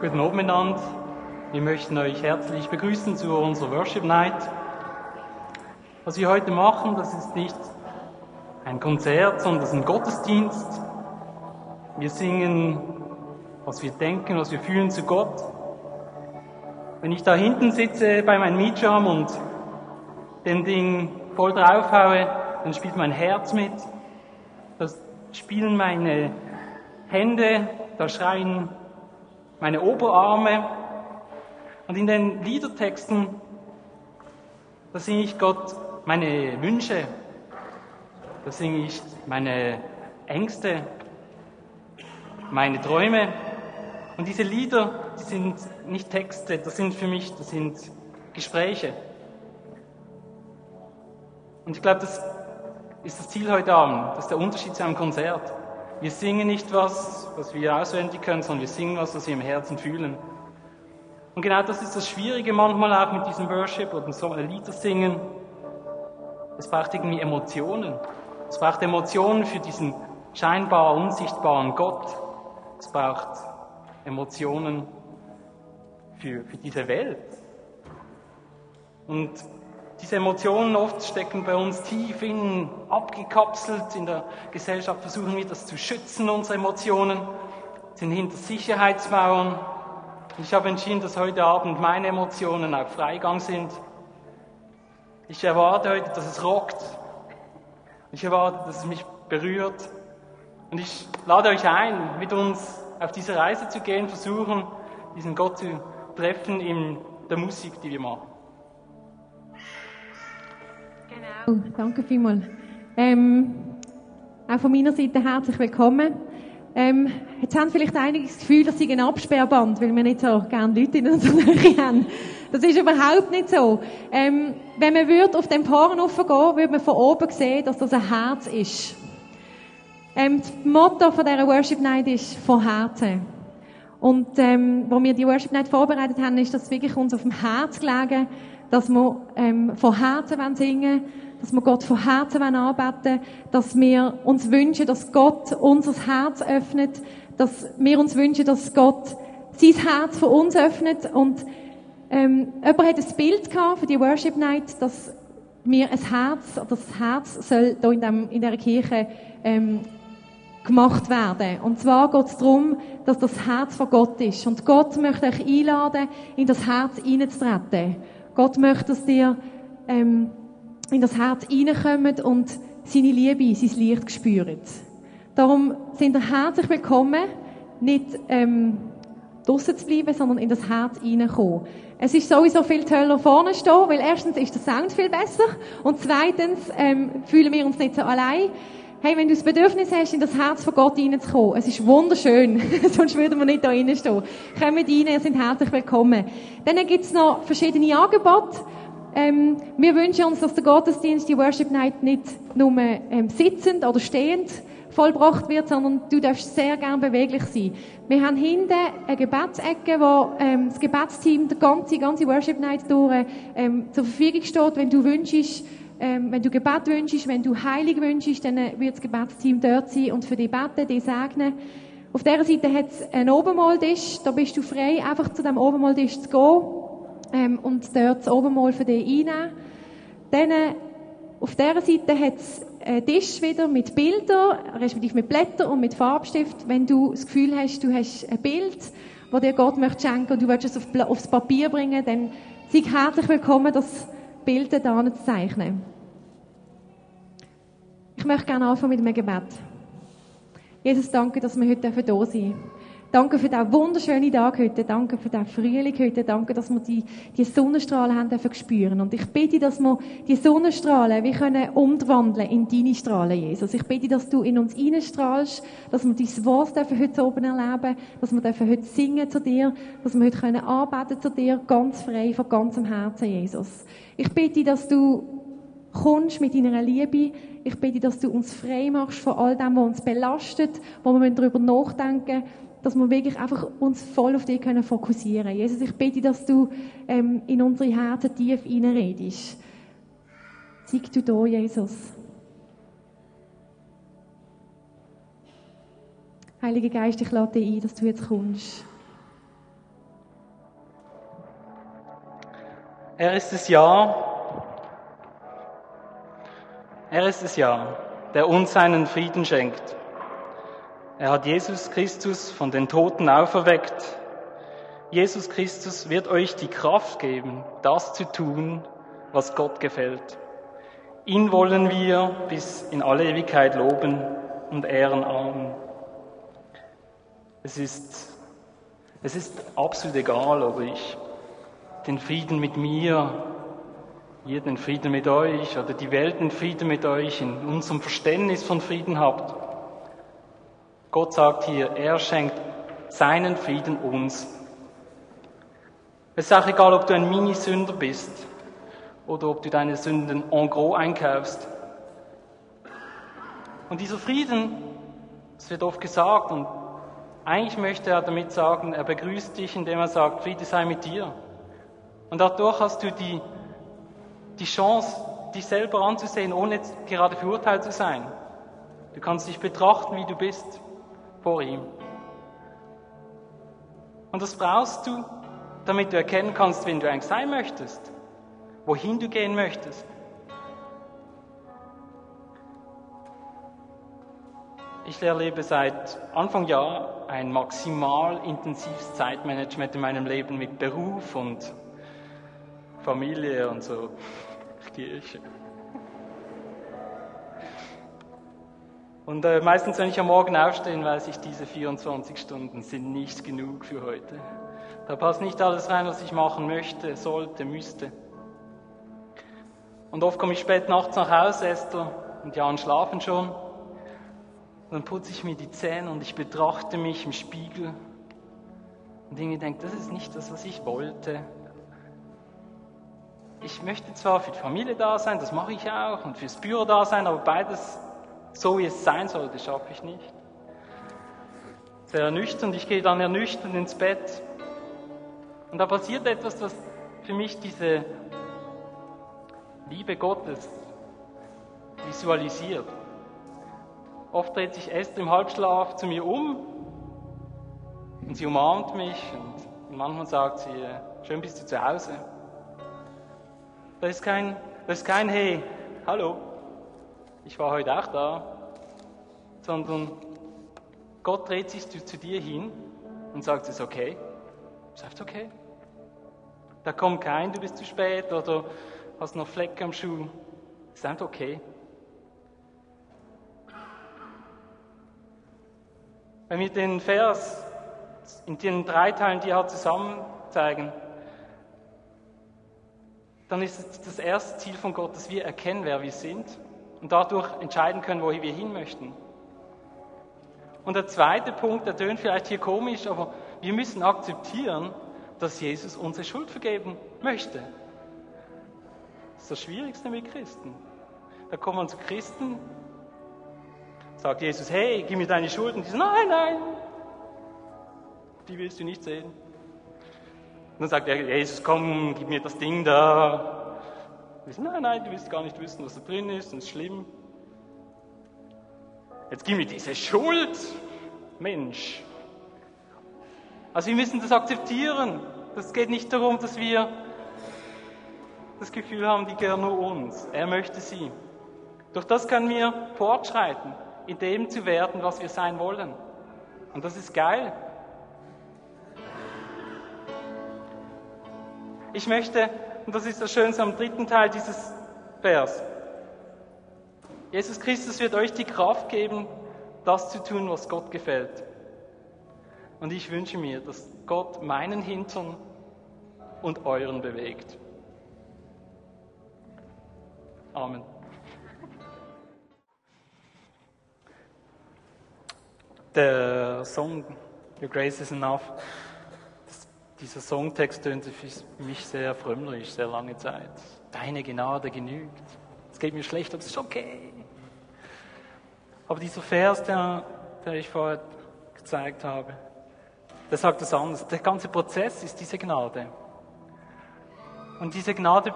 Guten Abend miteinander. Wir möchten euch herzlich begrüßen zu unserer Worship Night. Was wir heute machen, das ist nicht ein Konzert, sondern das ist ein Gottesdienst. Wir singen, was wir denken, was wir fühlen zu Gott. Wenn ich da hinten sitze bei meinem Meetjam und den Ding voll draufhaue, dann spielt mein Herz mit. Das spielen meine Hände, da schreien meine Oberarme. Und in den Liedertexten, da singe ich Gott meine Wünsche, da singe ich meine Ängste, meine Träume. Und diese Lieder, die sind nicht Texte, das sind für mich, das sind Gespräche. Und ich glaube, das ist das Ziel heute Abend. Das ist der Unterschied zu einem Konzert. Wir singen nicht was, was wir auswendig können, sondern wir singen was, was wir im Herzen fühlen. Und genau das ist das Schwierige manchmal auch mit diesem Worship oder so Lieder singen. Es braucht irgendwie Emotionen. Es braucht Emotionen für diesen scheinbar unsichtbaren Gott. Es braucht Emotionen für, für diese Welt. Und diese Emotionen oft stecken bei uns tief innen, abgekapselt in der Gesellschaft, versuchen wir das zu schützen, unsere Emotionen, sind hinter Sicherheitsmauern. Ich habe entschieden, dass heute Abend meine Emotionen auf Freigang sind. Ich erwarte heute, dass es rockt. Ich erwarte, dass es mich berührt. Und ich lade euch ein, mit uns auf diese Reise zu gehen, versuchen, diesen Gott zu treffen in der Musik, die wir machen. Genau, danke vielmals. Ähm, auch von meiner Seite herzlich willkommen. Ähm, jetzt haben vielleicht einige das Gefühl, dass sie ein Absperrband, weil wir nicht so gerne Leute in unserer Nähe haben. Das ist überhaupt nicht so. Ähm, wenn man würde auf den Poren gehen, würde man von oben sehen, dass das ein Herz ist. Ähm, das Motto von dieser Worship Night ist von Herzen. Und ähm, wo wir die Worship Night vorbereitet haben, ist das wirklich uns auf dem Herz gelegen, dass wir ähm, von Herzen singen wollen, dass wir Gott von Herzen anbeten dass wir uns wünschen, dass Gott unser Herz öffnet, dass wir uns wünschen, dass Gott sein Herz für uns öffnet und ähm, jemand hat ein Bild gehabt für die Worship Night, dass mir ein Herz, das Herz soll hier in, dem, in dieser Kirche ähm, gemacht werden. Und zwar geht es darum, dass das Herz von Gott ist. Und Gott möchte euch einladen, in das Herz hineinzutreten. Gott möchte, dass dir ähm, in das Herz hineinkommt und seine Liebe, sein Licht spürt. Darum sind ihr herzlich willkommen, nicht ähm, draussen zu bleiben, sondern in das Herz hineinkommen. Es ist sowieso viel toller vorne stehen, weil erstens ist der Sound viel besser und zweitens ähm, fühlen wir uns nicht so allein. Hey, wenn du das Bedürfnis hast, in das Herz von Gott hineinzukommen, es ist wunderschön, sonst würden wir nicht da reinstehen. Kommt rein, ihr seid herzlich willkommen. Dann gibt's noch verschiedene Angebote. Ähm, wir wünschen uns, dass der Gottesdienst, die Worship Night, nicht nur ähm, sitzend oder stehend vollbracht wird, sondern du darfst sehr gern beweglich sein. Wir haben hinten eine Gebetsecke, wo ähm, das Gebetsteam die ganze, ganze Worship Night durch ähm, zur Verfügung steht. Wenn du wünschst, ähm, wenn du Gebet wünschst, wenn du Heilig wünschst, dann wird das Gebetsteam dort sein und für die beten, die segnen. Auf dieser Seite hat es einen Obermaltisch, da bist du frei, einfach zu dem Obermaltisch zu gehen ähm, und dort das Obermal für dich einnehmen. Dann äh, auf dieser Seite hat es einen Tisch wieder mit Bildern, respektive mit Blättern und mit Farbstift. Wenn du das Gefühl hast, du hast ein Bild, das dir Gott möchte schenken und du willst es auf, aufs Papier bringen, dann sei herzlich willkommen, das Bild da zu zeichnen. Ich möchte gerne anfangen mit einem Gebet. Jesus, danke, dass wir heute sein dürfen. Danke für diesen wunderschönen Tag heute. Danke für diesen Frühling heute. Danke, dass wir die, die Sonnenstrahlen haben dürfen spüren. Und ich bitte, dass wir die Sonnenstrahlen wie können umwandeln in deine Strahlen, Jesus. Ich bitte, dass du in uns reinstrahlst, dass wir dein Wort dürfen heute oben erleben, dass wir dürfen heute singen zu dir, dass wir heute können arbeiten zu dir, ganz frei, von ganzem Herzen, Jesus. Ich bitte, dass du kommst mit deiner Liebe. Ich bitte, dass du uns frei machst von all dem, was uns belastet, wo wir darüber nachdenken müssen dass wir wirklich einfach uns voll auf dich können fokussieren. Jesus, ich bitte, dass du ähm, in unsere Herzen tief reinredest. Zeig du da, Jesus. Heiliger Geist, ich lade dich ein, dass du jetzt kommst. Er ist das Ja. Er ist das Ja, der uns seinen Frieden schenkt. Er hat Jesus Christus von den Toten auferweckt. Jesus Christus wird euch die Kraft geben, das zu tun, was Gott gefällt. Ihn wollen wir bis in alle Ewigkeit loben und ehren. Amen. Es ist, es ist absolut egal, ob ich den Frieden mit mir, ihr den Frieden mit euch oder die Welt den Frieden mit euch in unserem Verständnis von Frieden habt. Gott sagt hier, er schenkt seinen Frieden uns. Es ist auch egal, ob du ein Minisünder bist oder ob du deine Sünden en gros einkaufst. Und dieser Frieden, es wird oft gesagt, und eigentlich möchte er damit sagen, er begrüßt dich, indem er sagt, Friede sei mit dir. Und dadurch hast du die, die Chance, dich selber anzusehen, ohne gerade verurteilt zu sein. Du kannst dich betrachten, wie du bist vor ihm. Und das brauchst du, damit du erkennen kannst, wen du eigentlich sein möchtest, wohin du gehen möchtest. Ich erlebe seit Anfang Jahr ein maximal intensives Zeitmanagement in meinem Leben mit Beruf und Familie und so. Kirche. Und äh, meistens, wenn ich am Morgen aufstehe, weiß ich, diese 24 Stunden sind nicht genug für heute. Da passt nicht alles rein, was ich machen möchte, sollte, müsste. Und oft komme ich spät nachts nach Hause, Esther und Jan schlafen schon. Dann putze ich mir die Zähne und ich betrachte mich im Spiegel und irgendwie denke, das ist nicht das, was ich wollte. Ich möchte zwar für die Familie da sein, das mache ich auch, und fürs Büro da sein, aber beides so wie es sein sollte, schaffe ich nicht. Sehr ernüchternd, ich gehe dann ernüchternd ins Bett. Und da passiert etwas, was für mich diese Liebe Gottes visualisiert. Oft dreht sich Esther im Halbschlaf zu mir um und sie umarmt mich und manchmal sagt sie, schön bist du zu Hause. Da ist kein, da ist kein Hey, hallo, ich war heute auch da, sondern Gott dreht sich zu, zu dir hin und sagt, es ist okay. Es ist okay. Da kommt kein, du bist zu spät oder hast noch Flecken am Schuh. Es ist okay. Wenn wir den Vers in den drei Teilen, die er zusammen zeigen, dann ist es das erste Ziel von Gott, dass wir erkennen, wer wir sind und dadurch entscheiden können, wohin wir hin möchten. Und der zweite Punkt, der tönt vielleicht hier komisch, aber wir müssen akzeptieren, dass Jesus unsere Schuld vergeben möchte. Das ist das Schwierigste mit Christen. Da kommen wir zu Christen, sagt Jesus, hey, gib mir deine Schulden. Die sagen, nein, nein, die willst du nicht sehen. Und dann sagt er, Jesus, komm, gib mir das Ding da. Sagen, nein, nein, du willst gar nicht wissen, was da drin ist, und es ist schlimm. Jetzt gib mir diese Schuld, Mensch. Also wir müssen das akzeptieren. Es geht nicht darum, dass wir das Gefühl haben, die gehören nur uns. Er möchte sie. Durch das können wir fortschreiten, in dem zu werden, was wir sein wollen. Und das ist geil. Ich möchte und das ist das Schönste am dritten Teil dieses Vers. Jesus Christus wird euch die Kraft geben, das zu tun, was Gott gefällt. Und ich wünsche mir, dass Gott meinen Hintern und euren bewegt. Amen. Der Song Your Grace is Enough dieser Songtext tönt für mich sehr frömmlich, sehr lange Zeit. Deine Gnade genügt. Es geht mir schlecht, aber es ist okay. Aber dieser Vers, der, der ich vorher gezeigt habe, der sagt das anders. Der ganze Prozess ist diese Gnade. Und diese Gnade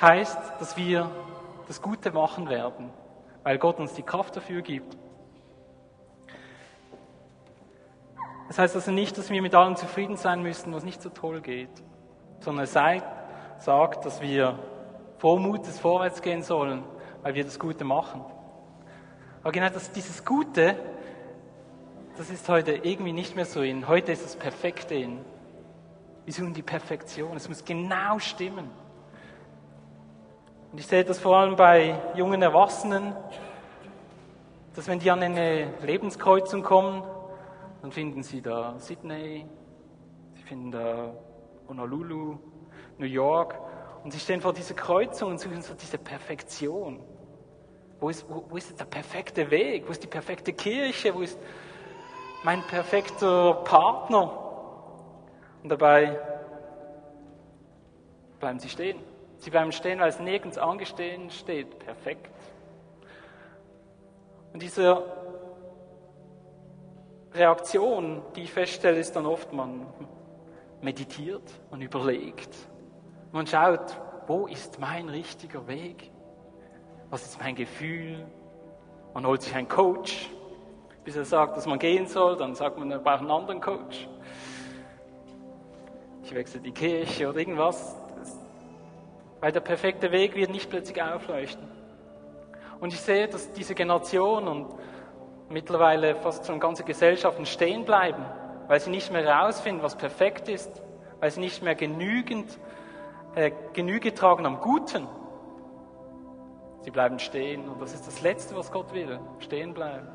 heißt, dass wir das Gute machen werden, weil Gott uns die Kraft dafür gibt. Das heißt also nicht, dass wir mit allem zufrieden sein müssen, was nicht so toll geht, sondern es sagt, dass wir voll Mutes vorwärts gehen sollen, weil wir das Gute machen. Aber genau das, dieses Gute, das ist heute irgendwie nicht mehr so in. Heute ist das Perfekte in. Wir suchen die Perfektion. Es muss genau stimmen. Und ich sehe das vor allem bei jungen Erwachsenen, dass wenn die an eine Lebenskreuzung kommen, dann finden sie da Sydney, sie finden da Honolulu, New York und sie stehen vor dieser Kreuzung und suchen so diese Perfektion. Wo ist, wo, wo ist der perfekte Weg? Wo ist die perfekte Kirche? Wo ist mein perfekter Partner? Und dabei bleiben sie stehen. Sie bleiben stehen, weil es nirgends angestehen steht. Perfekt. Und diese Reaktion, die ich feststelle, ist dann oft, man meditiert, man überlegt, man schaut, wo ist mein richtiger Weg? Was ist mein Gefühl? Man holt sich einen Coach, bis er sagt, dass man gehen soll, dann sagt man, er braucht einen anderen Coach. Ich wechsle die Kirche oder irgendwas. Weil der perfekte Weg wird nicht plötzlich aufleuchten. Und ich sehe, dass diese Generation und mittlerweile fast schon ganze Gesellschaften stehen bleiben, weil sie nicht mehr herausfinden, was perfekt ist, weil sie nicht mehr genügend äh, Genüge tragen am Guten. Sie bleiben stehen und das ist das Letzte, was Gott will, stehen bleiben.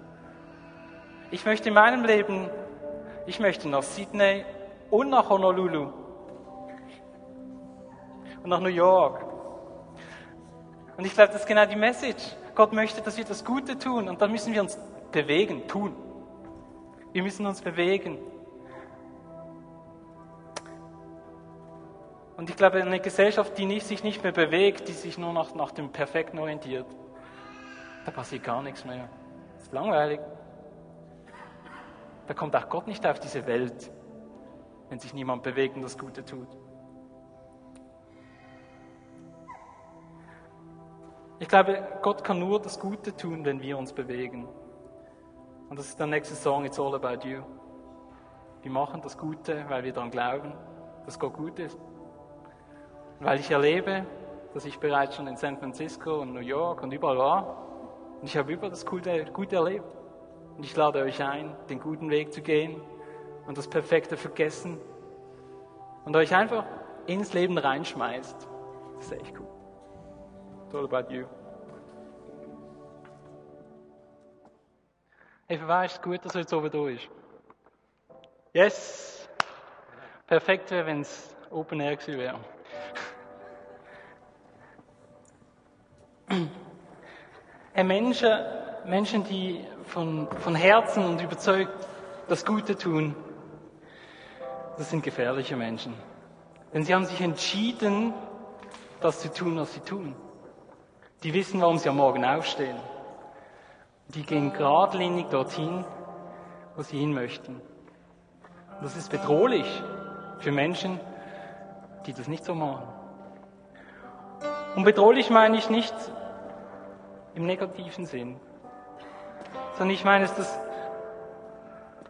Ich möchte in meinem Leben, ich möchte nach Sydney und nach Honolulu und nach New York. Und ich glaube, das ist genau die Message. Gott möchte, dass wir das Gute tun und dann müssen wir uns bewegen, tun. Wir müssen uns bewegen. Und ich glaube, eine Gesellschaft, die nicht, sich nicht mehr bewegt, die sich nur noch nach dem Perfekten orientiert, da passiert gar nichts mehr. Das ist langweilig. Da kommt auch Gott nicht auf diese Welt, wenn sich niemand bewegt und das Gute tut. Ich glaube, Gott kann nur das Gute tun, wenn wir uns bewegen. Und das ist der nächste Song, It's All About You. Wir machen das Gute, weil wir daran glauben, dass Gott gut ist. Weil ich erlebe, dass ich bereits schon in San Francisco und New York und überall war. Und ich habe über das Gute, Gute erlebt. Und ich lade euch ein, den guten Weg zu gehen und das Perfekte vergessen und euch einfach ins Leben reinschmeißt. Das ist echt cool. It's all about you. Hey, für wen gut, dass er jetzt oben da ist? Yes! Perfekt wäre, wenn es Open Air gewesen wäre. Menschen, Menschen, die von, von Herzen und überzeugt das Gute tun, das sind gefährliche Menschen. Denn sie haben sich entschieden, das zu tun, was sie tun. Die wissen, warum sie am Morgen aufstehen. Die gehen geradlinig dorthin, wo sie hin möchten. Und das ist bedrohlich für Menschen, die das nicht so machen. Und bedrohlich meine ich nicht im negativen Sinn, sondern ich meine es, dass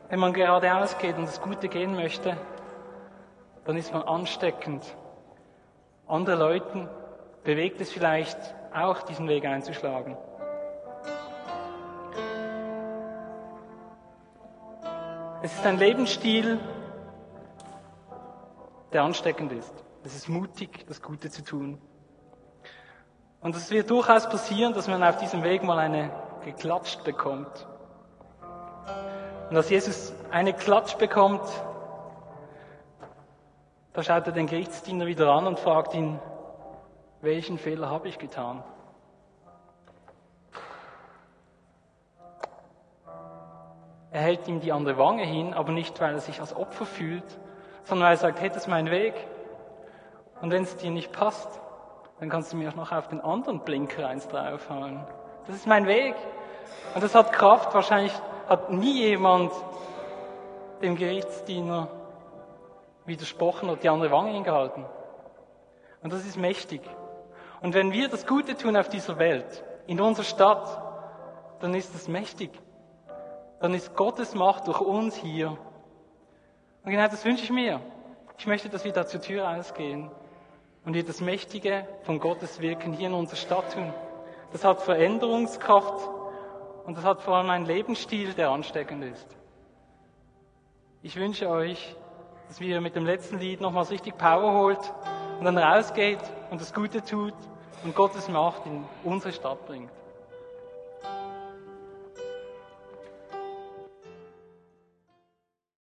wenn man geradeaus geht und das Gute gehen möchte, dann ist man ansteckend. Andere Leuten bewegt es vielleicht auch, diesen Weg einzuschlagen. Es ist ein Lebensstil, der ansteckend ist. Es ist mutig, das Gute zu tun. Und es wird durchaus passieren, dass man auf diesem Weg mal eine geklatscht bekommt. Und als Jesus eine Klatsch bekommt, da schaut er den Gerichtsdiener wieder an und fragt ihn, welchen Fehler habe ich getan? Er hält ihm die andere Wange hin, aber nicht, weil er sich als Opfer fühlt, sondern weil er sagt, hey, das ist mein Weg. Und wenn es dir nicht passt, dann kannst du mir auch noch auf den anderen Blinker eins draufhauen. Das ist mein Weg. Und das hat Kraft. Wahrscheinlich hat nie jemand dem Gerichtsdiener widersprochen oder die andere Wange hingehalten. Und das ist mächtig. Und wenn wir das Gute tun auf dieser Welt, in unserer Stadt, dann ist das mächtig. Dann ist Gottes Macht durch uns hier. Und genau das wünsche ich mir. Ich möchte, dass wir da zur Tür ausgehen und wir das Mächtige von Gottes Wirken hier in unserer Stadt tun. Das hat Veränderungskraft und das hat vor allem einen Lebensstil, der ansteckend ist. Ich wünsche euch, dass wir mit dem letzten Lied nochmals richtig Power holt und dann rausgeht und das Gute tut und Gottes Macht in unsere Stadt bringt.